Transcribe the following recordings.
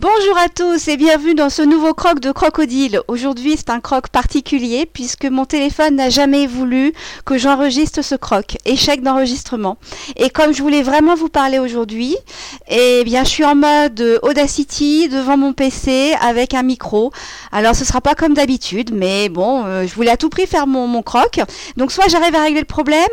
Bonjour à tous et bienvenue dans ce nouveau croc de crocodile. Aujourd'hui c'est un croc particulier puisque mon téléphone n'a jamais voulu que j'enregistre ce croc. Échec d'enregistrement. Et comme je voulais vraiment vous parler aujourd'hui, eh bien je suis en mode Audacity devant mon PC avec un micro. Alors ce sera pas comme d'habitude mais bon, euh, je voulais à tout prix faire mon, mon croc. Donc soit j'arrive à régler le problème,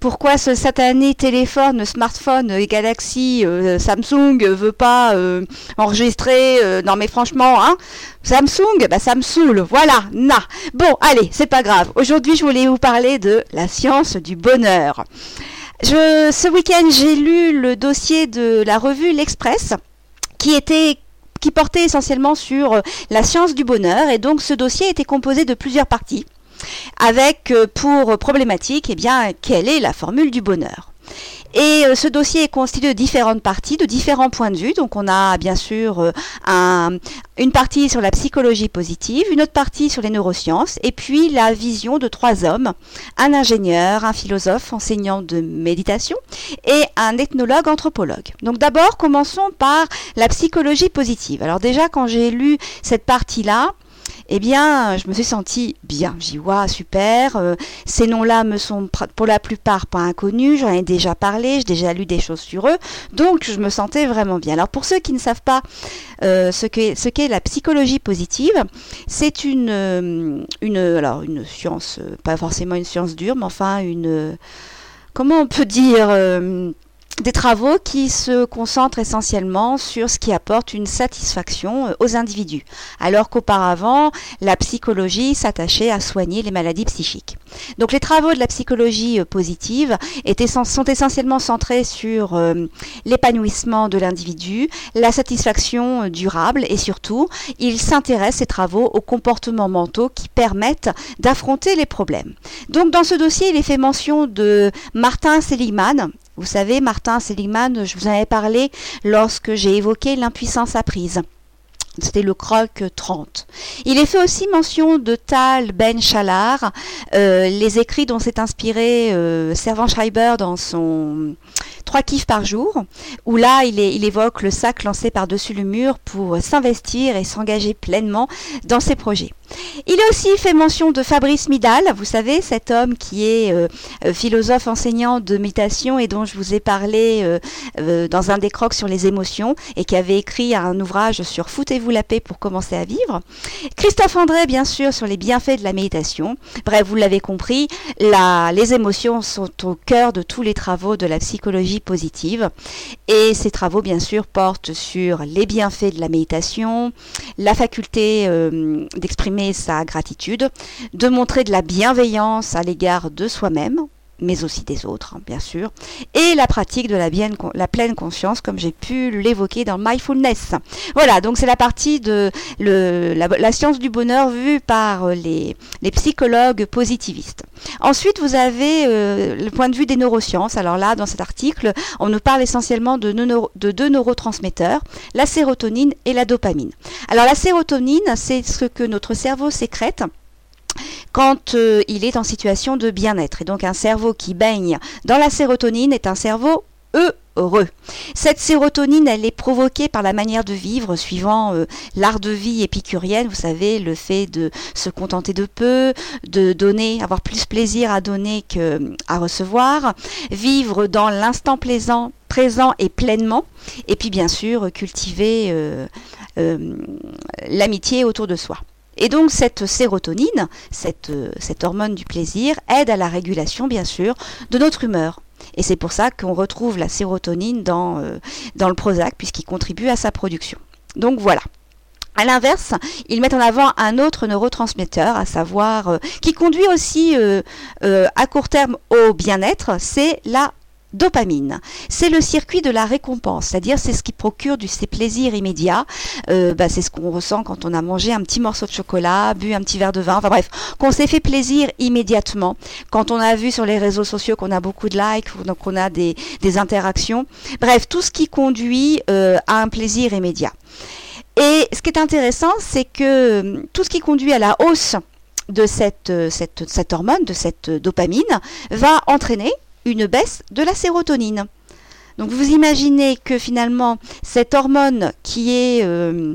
pourquoi ce satané téléphone, smartphone Galaxy euh, Samsung veut pas euh, enregistrer euh, non mais franchement, hein, Samsung, bah ça me saoule, voilà, na. Bon, allez, c'est pas grave. Aujourd'hui, je voulais vous parler de la science du bonheur. Ce week-end, j'ai lu le dossier de la revue L'Express, qui était qui portait essentiellement sur euh, la science du bonheur, et donc ce dossier était composé de plusieurs parties, avec euh, pour problématique, eh bien, quelle est la formule du bonheur? Et euh, ce dossier est constitué de différentes parties, de différents points de vue. Donc on a bien sûr euh, un, une partie sur la psychologie positive, une autre partie sur les neurosciences, et puis la vision de trois hommes, un ingénieur, un philosophe, enseignant de méditation, et un ethnologue, anthropologue. Donc d'abord, commençons par la psychologie positive. Alors déjà, quand j'ai lu cette partie-là, eh bien, je me suis sentie bien. J'ai dit, waouh, super. Euh, ces noms-là me sont pour la plupart pas inconnus. J'en ai déjà parlé, j'ai déjà lu des choses sur eux. Donc, je me sentais vraiment bien. Alors, pour ceux qui ne savent pas euh, ce qu'est la psychologie positive, c'est une, euh, une science, pas forcément une science dure, mais enfin une, comment on peut dire des travaux qui se concentrent essentiellement sur ce qui apporte une satisfaction euh, aux individus, alors qu'auparavant, la psychologie s'attachait à soigner les maladies psychiques. Donc les travaux de la psychologie euh, positive sont essentiellement centrés sur euh, l'épanouissement de l'individu, la satisfaction durable et surtout, ils s'intéressent, ces travaux, aux comportements mentaux qui permettent d'affronter les problèmes. Donc dans ce dossier, il est fait mention de Martin Seligman, vous savez, Martin Seligman, je vous en avais parlé lorsque j'ai évoqué l'impuissance apprise. C'était le croc 30. Il est fait aussi mention de Tal Ben Chalar, euh, les écrits dont s'est inspiré euh, Servan Schreiber dans son Trois kiffs par jour, où là il, évoque le sac lancé par-dessus le mur pour s'investir et s'engager pleinement dans ses projets. Il a aussi fait mention de Fabrice Midal, vous savez, cet homme qui est euh, euh, philosophe enseignant de méditation et dont je vous ai parlé dans un des crocs sur les émotions et qui avait écrit un ouvrage sur Foutez-vous la paix pour commencer à vivre. Christophe André, bien sûr, sur les bienfaits de la méditation. Bref, vous l'avez compris, les émotions sont au cœur de tous les travaux de la psychologie positive. Et ces travaux, bien sûr, portent sur les bienfaits de la méditation, la faculté d'exprimer sa gratitude, de montrer de la bienveillance à l'égard de soi-même, mais aussi des autres, hein, bien sûr, et la pratique de la, bien, la pleine conscience, comme j'ai pu l'évoquer dans Mindfulness. Voilà, donc c'est la partie de le, la, science du bonheur vue par euh, les, les psychologues positivistes. Ensuite, vous avez euh, le point de vue des neurosciences. Alors là, dans cet article, on nous parle essentiellement de, de deux neurotransmetteurs, la sérotonine et la dopamine. Alors la sérotonine, c'est ce que notre cerveau sécrète quand euh, il est en situation de bien-être. Et donc un cerveau qui baigne dans la sérotonine est un cerveau heureux. Cette sérotonine, elle est provoquée par la manière de vivre suivant euh, l'art de vie épicurienne, vous savez, le fait de se contenter de peu, de donner, avoir plus plaisir à donner qu'à recevoir, vivre dans l'instant présent et pleinement, et puis bien sûr cultiver euh, l'amitié autour de soi. Et donc cette sérotonine, cette, euh, cette hormone du plaisir, aide à la régulation, bien sûr, de notre humeur. Et c'est pour ça qu'on retrouve la sérotonine dans, euh, le Prozac, puisqu'il contribue à sa production. Donc voilà. À l'inverse, ils mettent en avant un autre neurotransmetteur, à savoir euh, qui conduit aussi à court terme au bien-être, c'est la dopamine. C'est le circuit de la récompense, c'est-à-dire c'est ce qui procure ces plaisirs immédiats. Euh, bah, c'est ce qu'on ressent quand on a mangé un petit morceau de chocolat, bu un petit verre de vin, enfin bref, qu'on s'est fait plaisir immédiatement. Quand on a vu sur les réseaux sociaux qu'on a beaucoup de likes, donc on a des, interactions. Bref, tout ce qui conduit euh, à un plaisir immédiat. Et ce qui est intéressant, c'est que euh, tout ce qui conduit à la hausse de cette, cette hormone, de cette dopamine, va entraîner une baisse de la sérotonine. Donc vous imaginez que finalement cette hormone qui est euh,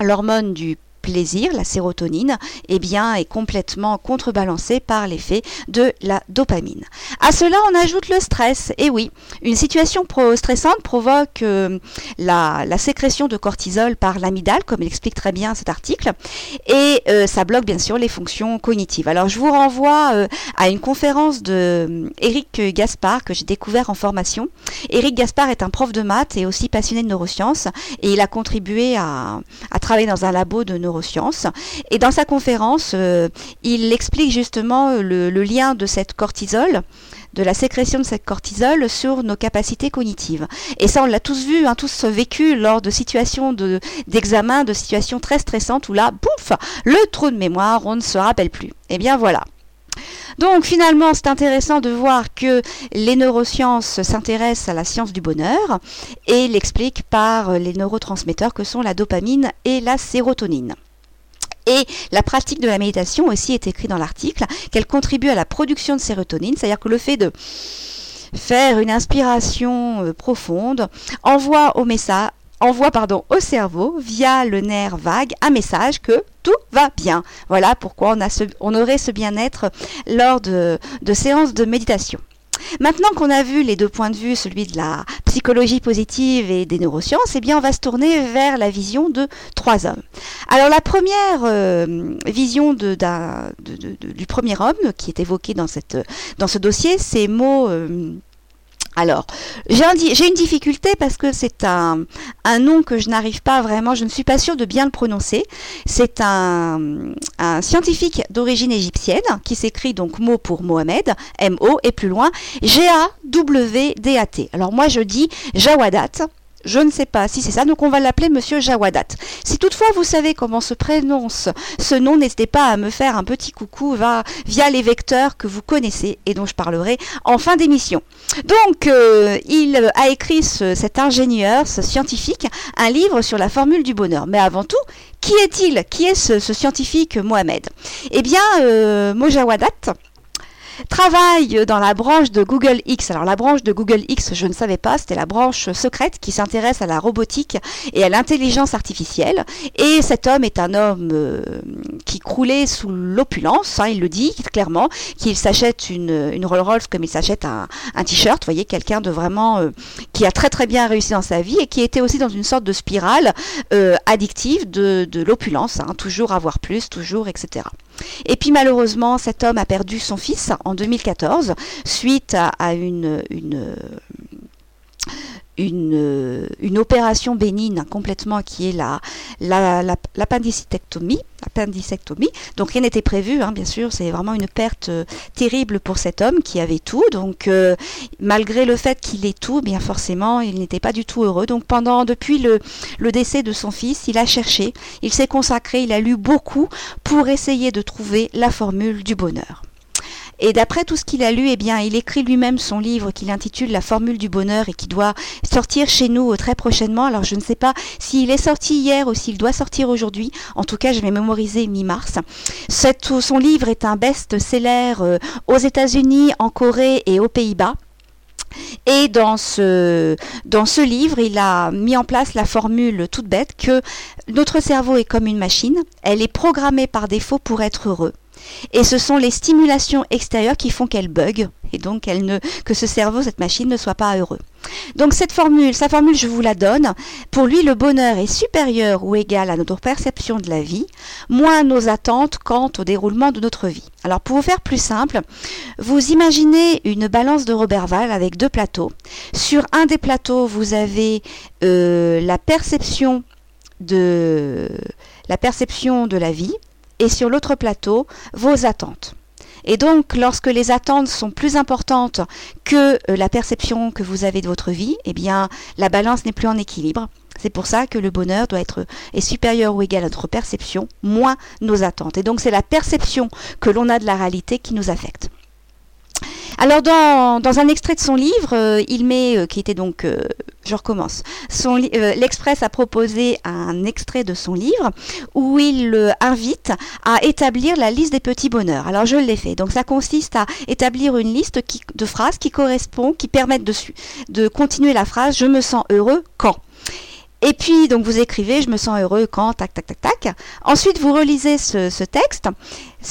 l'hormone du plaisir, la sérotonine, eh bien, est complètement contrebalancée par l'effet de la dopamine. À cela, on ajoute le stress. Et oui, une situation stressante provoque euh, la, sécrétion de cortisol par l'amygdale, comme l'explique très bien cet article, et euh, ça bloque bien sûr les fonctions cognitives. Alors, je vous renvoie euh, à une conférence de Gaspard que j'ai découvert en formation. Eric Gaspard est un prof de maths et aussi passionné de neurosciences, et il a contribué à, à travailler dans un labo de neurosciences Et dans sa conférence, euh, il explique justement le, lien de cette cortisol de la sécrétion de cette cortisol sur nos capacités cognitives. Et ça, on l'a tous vu, hein, tous vécu lors de situations d'examen, de, situations très stressantes où là, pouf, le trou de mémoire, on ne se rappelle plus. Eh bien voilà. Donc finalement, c'est intéressant de voir que les neurosciences s'intéressent à la science du bonheur et l'expliquent par les neurotransmetteurs que sont la dopamine et la sérotonine. Et la pratique de la méditation aussi est écrit dans l'article qu'elle contribue à la production de sérotonine, c'est-à-dire que le fait de faire une inspiration euh, profonde envoie au message envoie pardon, au cerveau via le nerf vague un message que tout va bien. Voilà pourquoi on, a on aurait ce bien-être lors de séances de méditation. Maintenant qu'on a vu les deux points de vue, celui de la psychologie positive et des neurosciences, eh bien on va se tourner vers la vision de trois hommes. Alors la première euh, vision de, du premier homme qui est évoqué dans, cette, dans ce dossier, c'est Mo euh, alors, j'ai une difficulté parce que c'est un, nom que je n'arrive pas vraiment, je ne suis pas sûre de bien le prononcer. C'est un, scientifique d'origine égyptienne qui s'écrit donc mot pour Mohamed, M-O, et plus loin, G-A-W-D-A-T. Alors moi je dis Jawadat, je ne sais pas si c'est ça, donc on va l'appeler Monsieur Jawadat. Si toutefois vous savez comment se prononce ce nom, n'hésitez pas à me faire un petit coucou via les vecteurs que vous connaissez et dont je parlerai en fin d'émission. Donc, euh, il a écrit cet ingénieur, ce scientifique, un livre sur la formule du bonheur. Mais avant tout, qui est-il? Qui est ce, scientifique Mohamed Eh bien, euh, Mojawadat, travaille dans la branche de Google X. Alors la branche de Google X, je ne savais pas, c'était la branche secrète qui s'intéresse à la robotique et à l'intelligence artificielle. Et cet homme est un homme euh, qui croulait sous l'opulence, hein, il le dit clairement, qu'il s'achète une, une Rolls Royce comme il s'achète un, t-shirt. Vous voyez, quelqu'un de vraiment euh, qui a très très bien réussi dans sa vie et qui était aussi dans une sorte de spirale euh, addictive de, de l'opulence, hein, toujours avoir plus, toujours, etc. Et puis malheureusement, cet homme a perdu son fils en 2014 suite à, une, opération bénigne complètement qui est la, l'appendicectomie. Donc rien n'était prévu, hein, bien sûr, c'est vraiment une perte euh, terrible pour cet homme qui avait tout. Donc euh, malgré le fait qu'il ait tout, bien forcément, il n'était pas du tout heureux. Donc pendant depuis le, le décès de son fils, il a cherché, il s'est consacré, il a lu beaucoup pour essayer de trouver la formule du bonheur. Et d'après tout ce qu'il a lu, eh bien, il écrit lui-même son livre qu'il intitule La formule du bonheur et qui doit sortir chez nous euh, très prochainement. Alors je ne sais pas s'il est sorti hier ou s'il doit sortir aujourd'hui. En tout cas, je vais mémoriser mi-mars. Son livre est un best-seller euh, aux États-Unis, en Corée et aux Pays-Bas. Et dans ce, dans ce livre, il a mis en place la formule toute bête que notre cerveau est comme une machine, elle est programmée par défaut pour être heureux. Et ce sont les stimulations extérieures qui font qu'elle bug et donc ne, que ce cerveau, cette machine ne soit pas heureux. Donc cette formule, sa formule, je vous la donne. Pour lui, le bonheur est supérieur ou égal à notre perception de la vie, moins nos attentes quant au déroulement de notre vie. Alors pour vous faire plus simple, vous imaginez une balance de Roberval avec deux plateaux. Sur un des plateaux, vous avez euh, la perception de la vie, et sur l'autre plateau vos attentes. Et donc, lorsque les attentes sont plus importantes que euh, la perception que vous avez de votre vie, eh bien, la balance n'est plus en équilibre. C'est pour ça que le bonheur doit être est supérieur ou égal à notre perception, moins nos attentes. Et donc, c'est la perception que l'on a de la réalité qui nous affecte. Alors dans, un extrait de son livre, il met, qui était donc je recommence. L'Express a proposé un extrait de son livre où il invite à établir la liste des petits bonheurs. Alors je l'ai fait. Donc ça consiste à établir une liste de phrases qui correspondent, qui permettent de continuer la phrase Je me sens heureux quand. Et puis, donc, vous écrivez, je me sens heureux quand, tac, tac, tac, tac. Ensuite, vous relisez ce, ce texte,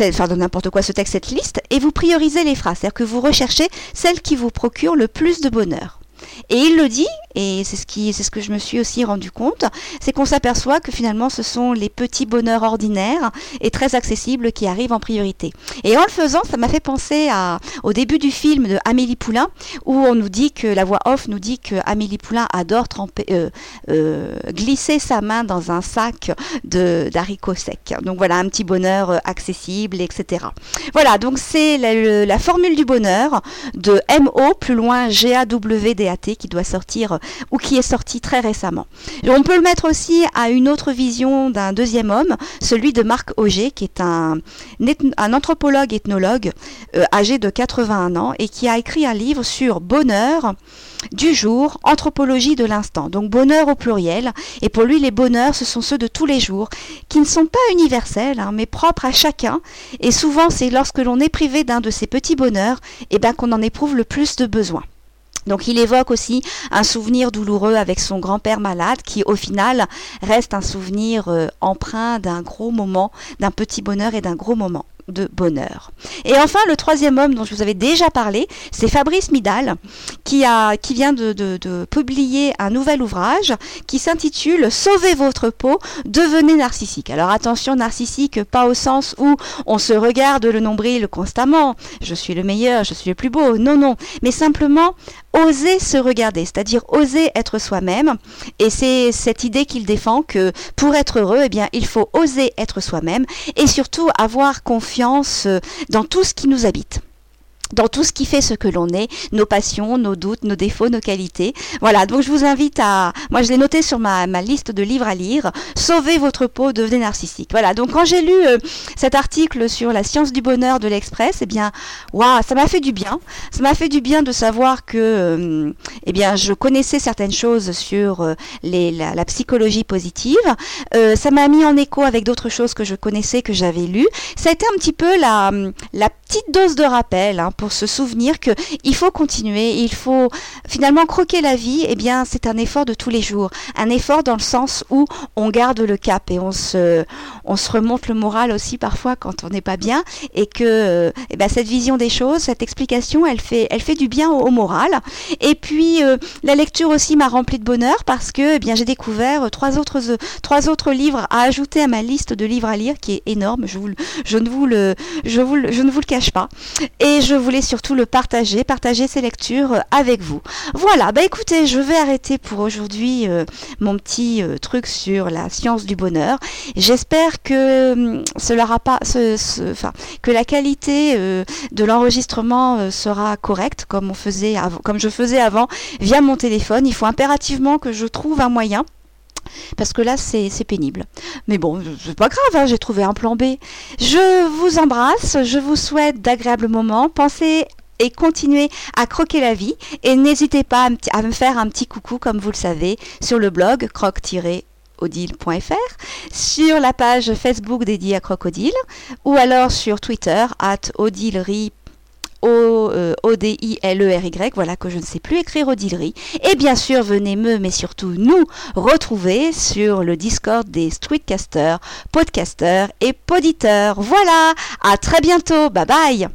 enfin, de n'importe quoi, ce texte, cette liste, et vous priorisez les phrases. C'est-à-dire que vous recherchez celles qui vous procurent le plus de bonheur. Et il le dit, et c'est ce, qui, c'est ce que je me suis aussi rendu compte, c'est qu'on s'aperçoit que finalement ce sont les petits bonheurs ordinaires et très accessibles qui arrivent en priorité. Et en le faisant, ça m'a fait penser à, au début du film de Amélie Poulain, où on nous dit que la voix off nous dit que Amélie Poulain adore tremper, euh, euh, glisser sa main dans un sac de, d'haricots secs. Donc voilà, un petit bonheur euh, accessible, etc. Voilà, donc c'est la, la formule du bonheur de MO, plus loin GAWDA qui doit sortir ou qui est sorti très récemment. on peut le mettre aussi à une autre vision d'un deuxième homme, celui de Marc Auger, qui est un, anthropologue ethnologue euh, âgé de 81 ans et qui a écrit un livre sur bonheur du jour, anthropologie de l'instant. Donc bonheur au pluriel. Et pour lui, les bonheurs, ce sont ceux de tous les jours, qui ne sont pas universels, hein, mais propres à chacun. Et souvent, c'est lorsque l'on est privé d'un de ces petits bonheurs, eh ben, qu'on en éprouve le plus de besoin. Donc il évoque aussi un souvenir douloureux avec son grand-père malade qui au final reste un souvenir euh, empreint d'un gros moment, d'un petit bonheur et d'un gros moment de bonheur. Et enfin, le troisième homme dont je vous avais déjà parlé, c'est Fabrice Midal, qui, a, qui vient de, de, publier un nouvel ouvrage qui s'intitule Sauvez votre peau, devenez narcissique. Alors attention, narcissique, pas au sens où on se regarde le nombril constamment, je suis le meilleur, je suis le plus beau, non, non, mais simplement oser se regarder, c'est-à-dire oser être soi-même. Et c'est cette idée qu'il défend que pour être heureux, eh bien, il faut oser être soi-même et surtout avoir confiance euh, dans tout ce qui nous habite dans tout ce qui fait ce que l'on est, nos passions, nos doutes, nos défauts, nos qualités. Voilà, donc je vous invite à... Moi, je l'ai noté sur ma, ma, liste de livres à lire. Sauvez votre peau, devenez narcissique. Voilà, donc quand j'ai lu euh, cet article sur la science du bonheur de l'Express, eh bien, waouh, ça m'a fait du bien. Ça m'a fait du bien de savoir que, euh, eh bien, je connaissais certaines choses sur euh, les, la, psychologie positive. ça m'a mis en écho avec d'autres choses que je connaissais, que j'avais lues. Ça a été un petit peu la, la petite dose de rappel hein, pour se souvenir que il faut continuer, il faut finalement croquer la vie. Eh bien, c'est un effort de tous les jours, un effort dans le sens où on garde le cap et on se, on se remonte le moral aussi parfois quand on n'est pas bien et que eh ben, cette vision des choses, cette explication, elle fait, elle fait du bien au, moral. Et puis euh, la lecture aussi m'a rempli de bonheur parce que eh bien j'ai découvert trois autres, trois autres livres à ajouter à ma liste de livres à lire qui est énorme. Je, vous, je ne vous le, je vous, je ne vous le cache pas. Et je voulais surtout le partager, partager ces lectures euh, avec vous. Voilà, bah écoutez, je vais arrêter pour aujourd'hui euh, mon petit euh, truc sur la science du bonheur. J'espère que hum, cela pas, ce, que la qualité de l'enregistrement sera correcte comme on faisait comme je faisais avant via mon téléphone. Il faut impérativement que je trouve un moyen parce que là c'est pénible. Mais bon, c'est pas grave, hein, j'ai trouvé un plan B. Je vous embrasse, je vous souhaite d'agréables moments. Pensez et continuez à croquer la vie et n'hésitez pas à me faire un petit coucou comme vous le savez sur le blog croque-odile.fr, sur la page Facebook dédiée à Crocodile ou alors sur Twitter at odilerie O-D-I-L-E-R-Y, voilà que je ne sais plus écrire Odillerie. Et bien sûr, venez me, mais surtout nous, retrouver sur le Discord des streetcasters, podcasters et poditeurs. Voilà, à très bientôt, bye bye